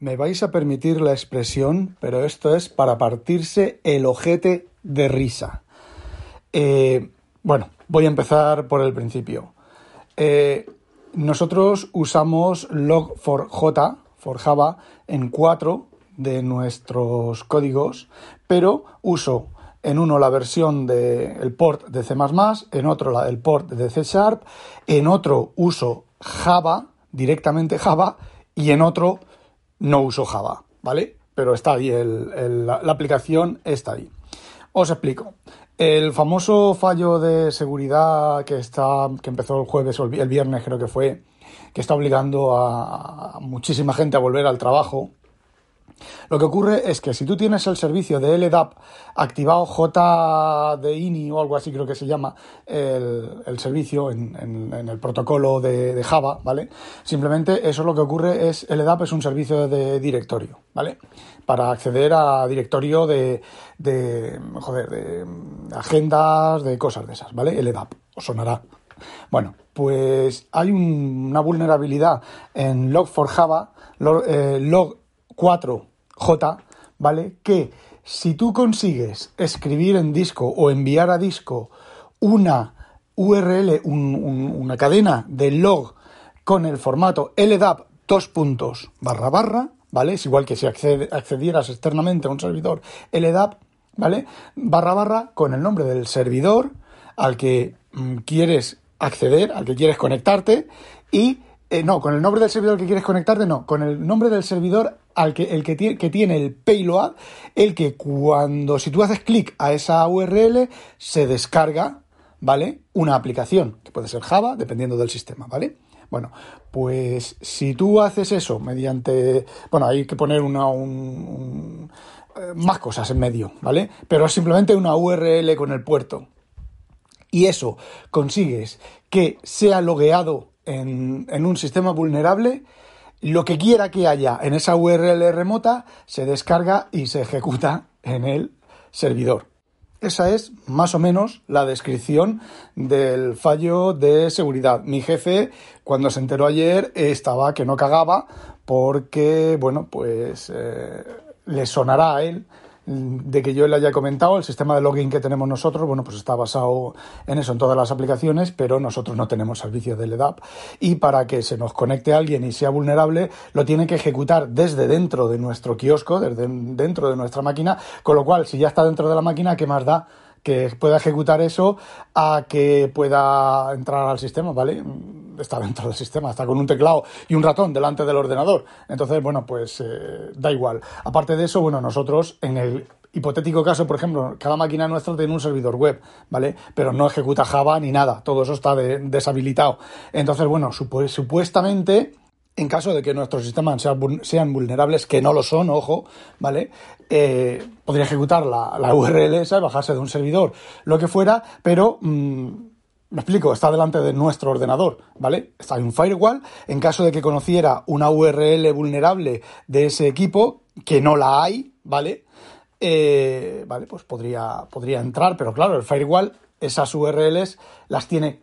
Me vais a permitir la expresión, pero esto es para partirse el ojete de risa. Eh, bueno, voy a empezar por el principio. Eh, nosotros usamos log4j, for Java, en cuatro de nuestros códigos, pero uso en uno la versión del port de C++, en otro el port de C Sharp, en otro uso Java, directamente Java, y en otro no uso Java, ¿vale? Pero está ahí, la, aplicación está ahí. Os explico. El famoso fallo de seguridad que está, que empezó el jueves o el viernes creo que fue, que está obligando a muchísima gente a volver al trabajo, lo que ocurre es que si tú tienes el servicio de LDAP activado JDINI o algo así creo que se llama el, servicio en, el protocolo de, Java, ¿vale? Simplemente eso lo que ocurre es LDAP es un servicio de directorio, ¿vale? Para acceder a directorio de, de joder, de agendas, de cosas de esas, ¿vale? LDAP, os sonará. Bueno, pues hay una vulnerabilidad en Log4Java, log, eh, log 4J, ¿vale? Que si tú consigues escribir en disco o enviar a disco una URL, una cadena de log con el formato LDAP dos puntos barra barra, ¿vale? Es igual que si accedieras externamente a un servidor LDAP, ¿vale? Barra barra con el nombre del servidor al que mm, quieres acceder, al que quieres conectarte y eh, no, con el nombre del servidor que quieres conectarte, no, con el nombre del servidor al que, el que, tiene, que tiene el payload, el que cuando, si tú haces clic a esa URL, se descarga, ¿vale? Una aplicación, que puede ser Java, dependiendo del sistema, ¿vale? Bueno, pues si tú haces eso mediante, bueno, hay que poner una, un, eh, más cosas en medio, ¿vale? Pero es simplemente una URL con el puerto. Y eso consigues que sea logueado en, un sistema vulnerable, lo que quiera que haya en esa URL remota se descarga y se ejecuta en el servidor. Esa es más o menos la descripción del fallo de seguridad. Mi jefe, cuando se enteró ayer, estaba que no cagaba porque, bueno, pues eh, le sonará a él de que yo le haya comentado, el sistema de login que tenemos nosotros, bueno, pues está basado en eso, en todas las aplicaciones, pero nosotros no tenemos servicio de LDAP y para que se nos conecte alguien y sea vulnerable, lo tiene que ejecutar desde dentro de nuestro kiosco, desde dentro de nuestra máquina, con lo cual, si ya está dentro de la máquina, ¿qué más da? que pueda ejecutar eso a que pueda entrar al sistema, ¿vale? Está dentro del sistema, está con un teclado y un ratón delante del ordenador. Entonces, bueno, pues eh, da igual. Aparte de eso, bueno, nosotros en el hipotético caso, por ejemplo, cada máquina nuestra tiene un servidor web, ¿vale? Pero no ejecuta Java ni nada, todo eso está deshabilitado. Entonces, bueno, supuestamente en caso de que nuestros sistemas sean vulnerables, que no lo son, ojo, ¿vale? Eh, podría ejecutar la, URL esa, bajarse de un servidor, lo que fuera, pero... Mm, me explico, está delante de nuestro ordenador, ¿vale? Está en un firewall. En caso de que conociera una URL vulnerable de ese equipo, que no la hay, ¿vale? Eh, vale, pues podría, podría entrar, pero claro, el firewall, esas URLs las tiene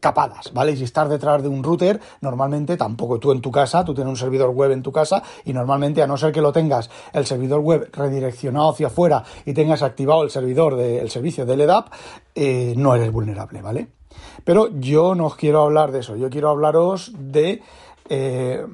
capadas, ¿vale? Y si estás detrás de un router, normalmente tampoco tú en tu casa, tú tienes un servidor web en tu casa y normalmente a no ser que lo tengas el servidor web redireccionado hacia afuera y tengas activado el servidor del servicio de LDAP, eh, no eres vulnerable, ¿vale? Pero yo no os quiero hablar de eso, yo quiero hablaros de eh,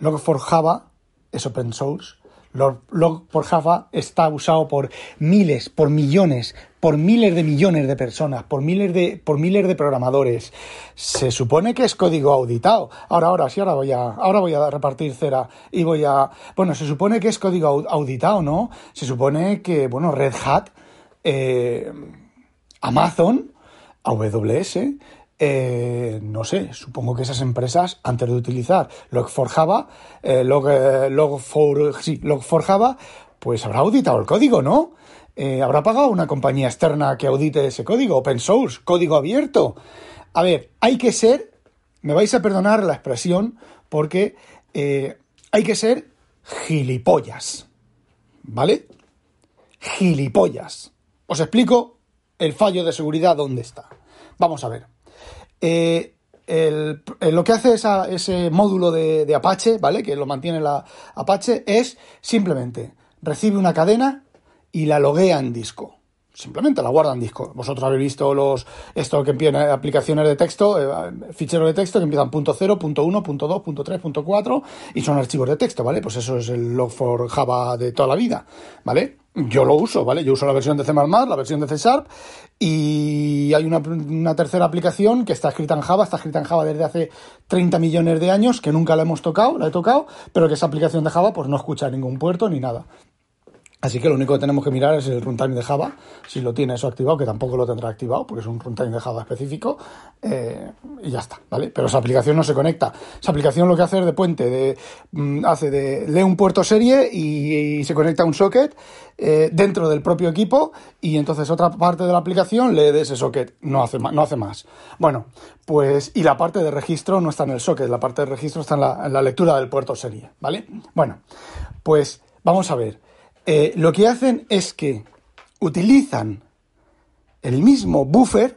Log4Java, es open source, Log4Java está usado por miles, por millones, por miles de millones de personas, por miles de, por miles de programadores. Se supone que es código auditado. Ahora, ahora, sí, ahora voy a, ahora voy a repartir cera y voy a, bueno, se supone que es código auditado, ¿no? Se supone que, bueno, Red Hat, eh, Amazon, AWS, eh, no sé, supongo que esas empresas, antes de utilizar Log4Java, eh, Log, Log4, sí, Log4Java, pues habrá auditado el código, ¿no? Eh, habrá pagado una compañía externa que audite ese código, open source, código abierto. A ver, hay que ser, me vais a perdonar la expresión, porque eh, hay que ser gilipollas. ¿Vale? Gilipollas. Os explico el fallo de seguridad dónde está. Vamos a ver. Eh, lo que hace ese módulo de, de, Apache, ¿vale? Que lo mantiene la Apache, es simplemente recibe una cadena y la loguea en disco. Simplemente la guarda en disco. Vosotros habéis visto los esto que empiezan aplicaciones de texto, eh, ficheros de texto que empiezan punto .0, punto .1, punto .2, punto .3, punto .4 y son archivos de texto, ¿vale? Pues eso es el log4 Java de toda la vida, ¿vale? Yo lo uso, ¿vale? Yo uso la versión de C++, la versión de C Sharp y hay una, una, tercera aplicación que está escrita en Java, está escrita en Java desde hace 30 millones de años, que nunca la hemos tocado, la he tocado, pero que esa aplicación de Java pues no escucha ningún puerto ni nada. Así que lo único que tenemos que mirar es el runtime de Java, si lo tiene eso activado, que tampoco lo tendrá activado, porque es un runtime de Java específico, eh, y ya está, ¿vale? Pero esa aplicación no se conecta. Esa aplicación lo que hace es de puente, de, mm, hace de, lee un puerto serie y, se conecta a un socket eh, dentro del propio equipo, y entonces otra parte de la aplicación lee de ese socket, no hace, no hace más. Bueno, pues, y la parte de registro no está en el socket, la parte de registro está en la, en la lectura del puerto serie, ¿vale? Bueno, pues vamos a ver. Eh, lo que hacen es que utilizan el mismo buffer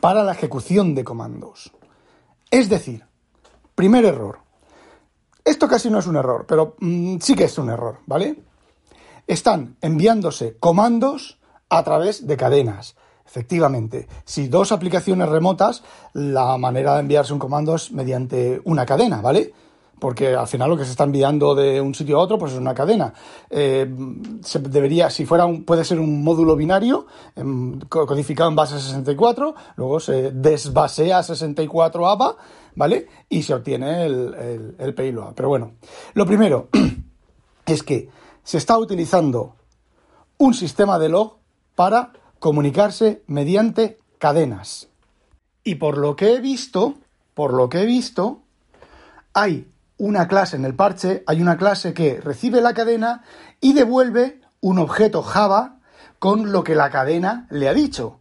para la ejecución de comandos. Es decir, primer error. Esto casi no es un error, pero mm, sí que es un error, ¿vale? Están enviándose comandos a través de cadenas. Efectivamente, si dos aplicaciones remotas, la manera de enviarse un comando es mediante una cadena, ¿vale? Porque al final lo que se está enviando de un sitio a otro pues es una cadena. Eh, se debería, si fuera un, puede ser un módulo binario em, codificado en base 64, luego se desbasea 64 ABA, ¿vale? Y se obtiene el, el, payload. Pero bueno, lo primero es que se está utilizando un sistema de log para comunicarse mediante cadenas. Y por lo que he visto, por lo que he visto, hay una clase en el parche, hay una clase que recibe la cadena y devuelve un objeto Java con lo que la cadena le ha dicho.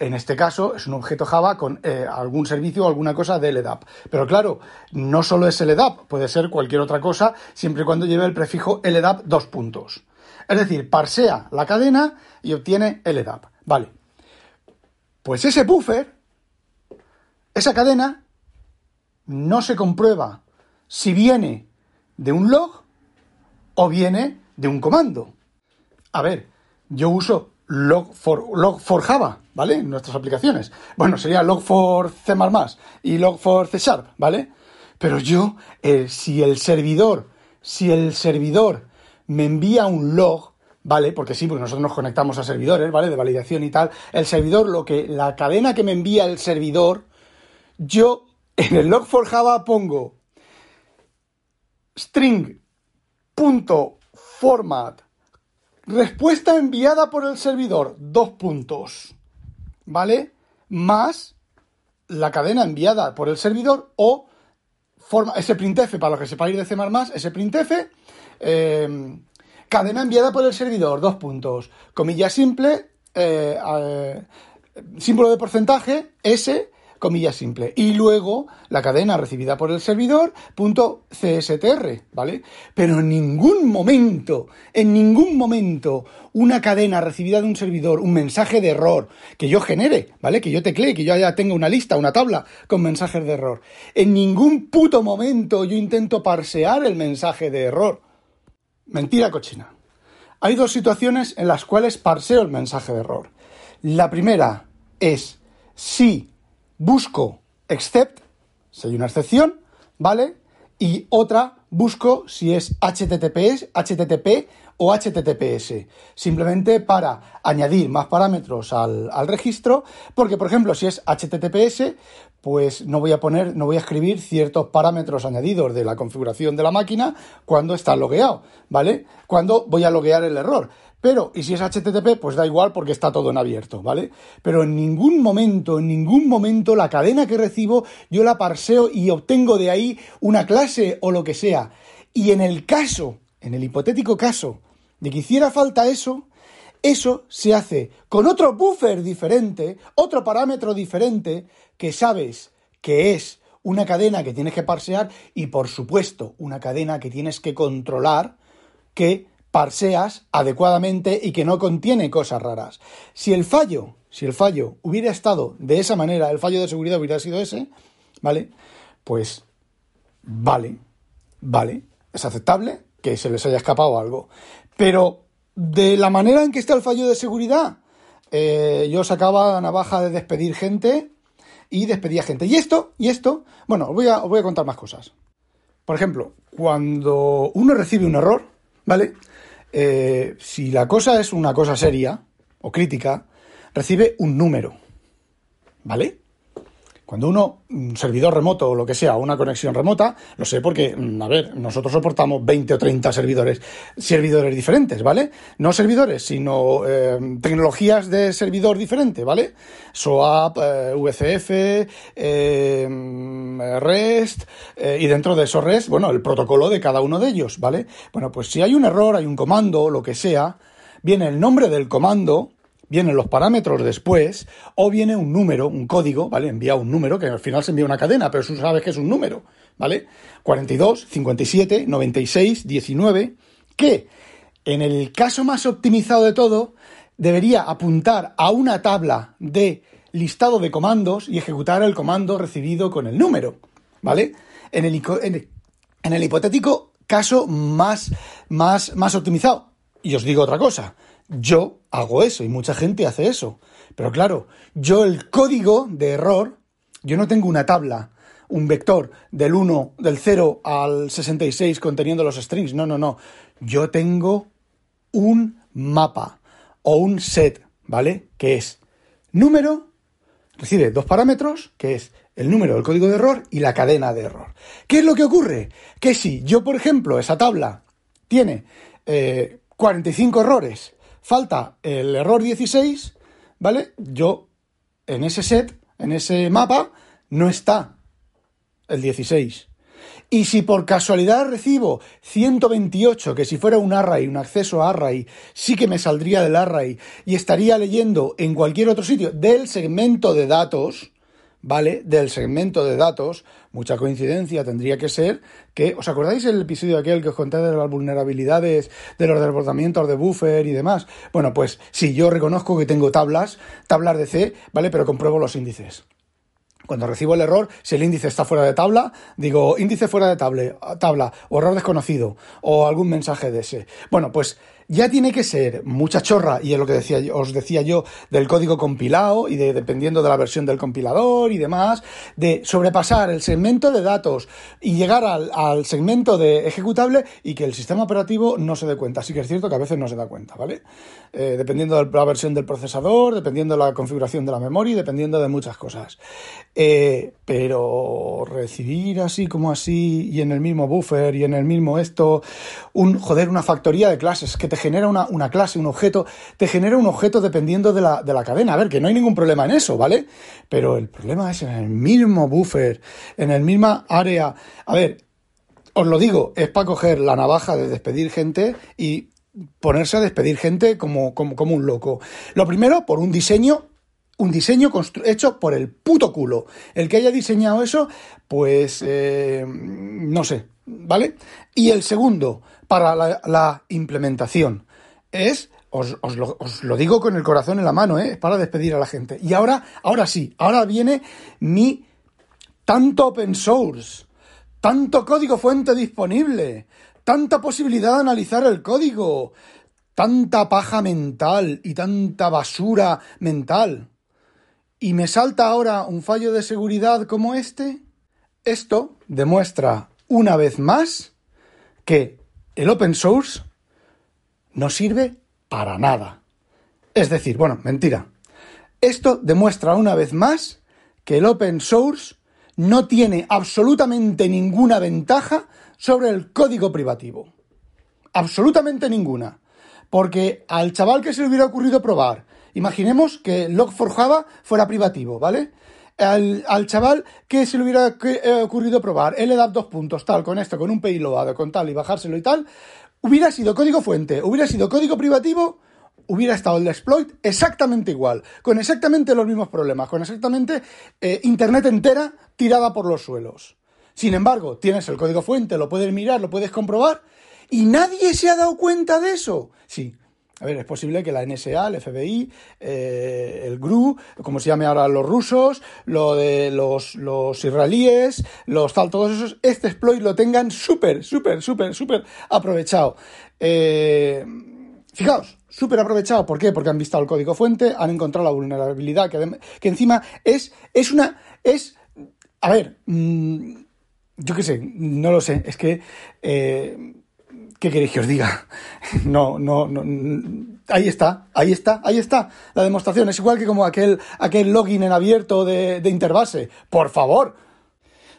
En este caso es un objeto Java con eh, algún servicio o alguna cosa de LDAP. Pero claro, no solo es LDAP, puede ser cualquier otra cosa siempre y cuando lleve el prefijo LDAP dos puntos. Es decir, parsea la cadena y obtiene LDAP. Vale. Pues ese buffer, esa cadena, no se comprueba si viene de un log o viene de un comando. A ver, yo uso log for, log for Java, ¿vale? En nuestras aplicaciones. Bueno, sería log for C++ y log for C Sharp, ¿vale? Pero yo, eh, si el servidor, si el servidor me envía un log, ¿vale? Porque sí, porque nosotros nos conectamos a servidores, ¿vale? De validación y tal. El servidor, lo que, la cadena que me envía el servidor, yo en el log for Java pongo string.format respuesta enviada por el servidor, dos puntos, ¿vale? Más la cadena enviada por el servidor o forma, ese printf, para los que sepáis de C++, ese printf, eh, cadena enviada por el servidor, dos puntos, comilla simple, eh, símbolo de porcentaje, S, comilla simple. Y luego la cadena recibida por el servidor, punto CSTR, ¿vale? Pero en ningún momento, en ningún momento, una cadena recibida de un servidor, un mensaje de error que yo genere, ¿vale? Que yo teclee, que yo ya tenga una lista, una tabla con mensajes de error. En ningún puto momento yo intento parsear el mensaje de error. Mentira cochina. Hay dos situaciones en las cuales parseo el mensaje de error. La primera es si busco except, si hay una excepción, ¿vale? Y otra busco si es HTTPS, HTTP o HTTPS, simplemente para añadir más parámetros al, al, registro, porque por ejemplo si es HTTPS, pues no voy a poner, no voy a escribir ciertos parámetros añadidos de la configuración de la máquina cuando está logueado, ¿vale? Cuando voy a loguear el error. Pero, y si es HTTP, pues da igual porque está todo en abierto, ¿vale? Pero en ningún momento, en ningún momento la cadena que recibo yo la parseo y obtengo de ahí una clase o lo que sea. Y en el caso, en el hipotético caso de que hiciera falta eso, eso se hace con otro buffer diferente, otro parámetro diferente, que sabes que es una cadena que tienes que parsear y por supuesto una cadena que tienes que controlar que parseas adecuadamente y que no contiene cosas raras. Si el fallo si el fallo hubiera estado de esa manera, el fallo de seguridad hubiera sido ese, ¿vale? Pues vale, vale, es aceptable que se les haya escapado algo. Pero de la manera en que está el fallo de seguridad, eh, yo sacaba navaja de despedir gente y despedía gente. Y esto, y esto, bueno, os voy a contar más cosas. Por ejemplo, cuando uno recibe un error, ¿vale? Eh, si la cosa es una cosa seria o crítica, recibe un número, ¿vale? Cuando uno, un servidor remoto o lo que sea, una conexión remota, lo sé porque, mm, a ver, nosotros soportamos 20 o 30 servidores, servidores diferentes, ¿vale? No servidores, sino eh, tecnologías de servidor diferente, ¿vale? SOAP, eh, VCF, eh, REST, y dentro de eso REST, bueno, el protocolo de cada uno de ellos, ¿vale? Bueno, pues si hay un error, hay un comando, lo que sea, viene el nombre del comando, vienen los parámetros después, o viene un número, un código, ¿vale? Envía un número, que al final se envía una cadena, pero tú sabes que es un número, ¿vale? 42, 57, 96, 19, que en el caso más optimizado de todo, debería apuntar a una tabla de listado de comandos y ejecutar el comando recibido con el número, ¿vale? En el, en el, hipotético caso más, más, más optimizado. Y os digo otra cosa, yo hago eso y mucha gente hace eso. Pero claro, yo el código de error, yo no tengo una tabla, un vector del 1, del 0 al 66 conteniendo los strings. No, no, no. Yo tengo un mapa o un set, ¿vale? Que es número, recibe dos parámetros, que es el número del código de error y la cadena de error. ¿Qué es lo que ocurre? Que si yo, por ejemplo, esa tabla tiene 45 eh, errores falta el error 16, ¿vale? Yo en ese set, en ese mapa, no está el 16. Y si por casualidad recibo 128, que si fuera un array, un acceso a array, sí que me saldría del array y estaría leyendo en cualquier otro sitio del segmento de datos, ¿vale? Del segmento de datos, mucha coincidencia tendría que ser que, ¿os acordáis el episodio aquel que os conté de las vulnerabilidades, de los desbordamientos de buffer y demás? Bueno, pues sí, yo reconozco que tengo tablas, tablas de C, ¿vale? Pero compruebo los índices. Cuando recibo el error, si el índice está fuera de tabla, digo índice fuera de tabla, tabla o error desconocido o algún mensaje de ese. Bueno, pues ya tiene que ser mucha chorra, y es lo que decía, os decía yo, del código compilado y de, dependiendo de la versión del compilador y demás, de sobrepasar el segmento de datos y llegar al, segmento de ejecutable y que el sistema operativo no se dé cuenta. Sí que es cierto que a veces no se da cuenta, ¿vale? Eh, dependiendo de la versión del procesador, dependiendo de la configuración de la memoria y dependiendo de muchas cosas. Eh, pero recibir así como así y en el mismo buffer y en el mismo esto, un, joder, una factoría de clases que te genera una, clase, un objeto, te genera un objeto dependiendo de la, de la cadena. A ver, que no hay ningún problema en eso, ¿vale? Pero el problema es en el mismo buffer, en el misma área. A ver, os lo digo, es para coger la navaja de despedir gente y ponerse a despedir gente como, como, un loco. Lo primero, por un diseño un diseño hecho por el puto culo. El que haya diseñado eso, pues eh, no sé, ¿vale? Y el segundo, para la, implementación, es, os, lo, digo con el corazón en la mano, ¿eh? para despedir a la gente. Y ahora, ahora sí, ahora viene mi tanto open source, tanto código fuente disponible, tanta posibilidad de analizar el código, tanta paja mental y tanta basura mental. ¿Y me salta ahora un fallo de seguridad como este? Esto demuestra una vez más que el open source no sirve para nada. Es decir, bueno, mentira. Esto demuestra una vez más que el open source no tiene absolutamente ninguna ventaja sobre el código privativo. Absolutamente ninguna. Porque al chaval que se le hubiera ocurrido probar, imaginemos que Log4Java fuera privativo, ¿vale? Al, chaval que se le hubiera eh, ocurrido probar da dos puntos, tal, con esto, con un payload, con tal, y bajárselo y tal, hubiera sido código fuente, hubiera sido código privativo, hubiera estado el exploit exactamente igual, con exactamente los mismos problemas, con exactamente eh, Internet entera tirada por los suelos. Sin embargo, tienes el código fuente, lo puedes mirar, lo puedes comprobar, y nadie se ha dado cuenta de eso. Sí, A ver, es posible que la NSA, el FBI, eh, el GRU, como se llame ahora los rusos, lo de los, los israelíes, los tal, todos esos, este exploit lo tengan súper, súper, súper, súper aprovechado. Eh, fijaos, súper aprovechado. ¿Por qué? Porque han visto el código fuente, han encontrado la vulnerabilidad, que, que encima es, es una, es, a ver, mmm, yo qué sé, no lo sé, es que... Eh, ¿Qué queréis que os diga? No, no, no. Ahí está, ahí está, ahí está la demostración. Es igual que como aquel, aquel login en abierto de, de Interbase. Por favor,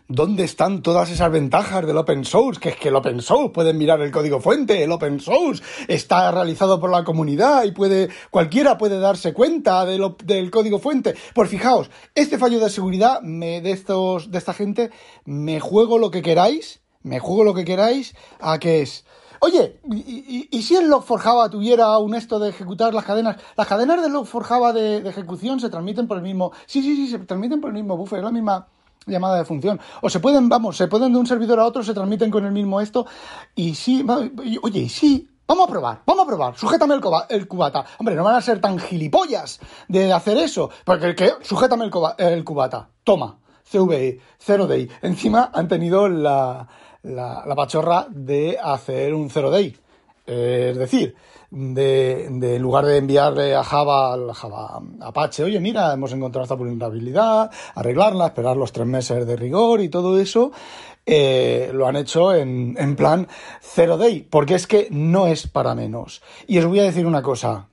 ¿Dónde están todas esas ventajas del open source? Que es que el open source pueden mirar el código fuente, el open source está realizado por la comunidad y puede cualquiera puede darse cuenta del código fuente. Pues fijaos, este fallo de seguridad de estos de esta gente me juego lo que queráis, me juego lo que queráis a que es Oye, ¿y, si el Log4Java tuviera un esto de ejecutar las cadenas? Las cadenas del Log4Java de, de, ejecución se transmiten por el mismo... Sí, sí, sí, se transmiten por el mismo buffer, es la misma llamada de función. O se pueden, vamos, se pueden de un servidor a otro, se transmiten con el mismo esto. Y sí, oye, y sí, Vamos a probar, vamos a probar. Sujétame el, cubata. Hombre, no van a ser tan gilipollas de hacer eso. Porque que, sujétame el, el cubata. Toma, CVE, 0DI. Encima han tenido la, la, la pachorra de hacer un 0DI. es decir, de, en lugar de enviarle a Java, Java Apache, oye, mira, hemos encontrado esta vulnerabilidad, arreglarla, esperar los tres meses de rigor y todo eso, eh, lo han hecho en, en plan 0day, porque es que no es para menos. Y os voy a decir una cosa,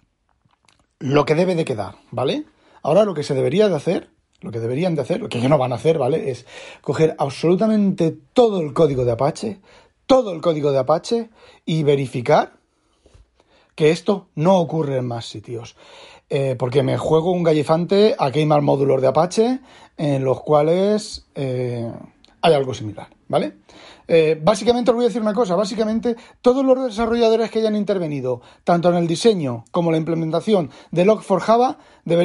lo que debe de quedar, ¿vale? Ahora lo que se debería de hacer lo que deberían de hacer, lo que no van a hacer, ¿vale? Es coger absolutamente todo el código de Apache, todo el código de Apache y verificar que esto no ocurre en más sitios. Eh, porque me juego un gallifante a quemar módulos de Apache en los cuales eh, hay algo similar, ¿vale? Eh, básicamente os voy a decir una cosa, básicamente todos los desarrolladores que hayan intervenido, tanto en el diseño como la implementación de Log4Java,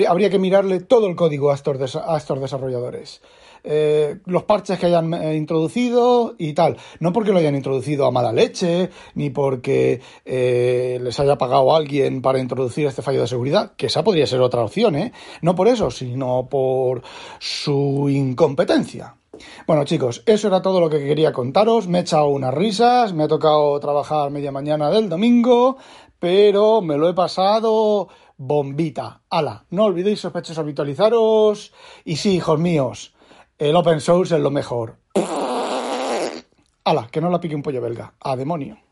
habría que mirarle todo el código a estos, a estos desarrolladores. Eh, los parches que hayan eh, introducido y tal. No porque lo hayan introducido a mala leche, ni porque les haya pagado alguien para introducir este fallo de seguridad, que esa podría ser otra opción, ¿eh? No por eso, sino por su incompetencia. Bueno chicos, eso era todo lo que quería contaros. Me he echado unas risas, me ha tocado trabajar media mañana del domingo, pero me lo he pasado bombita. Ala, no olvidéis sospechosos habitualizaros. Y sí, hijos míos, el open source es lo mejor. Ala, que no la pique un pollo belga. A demonio.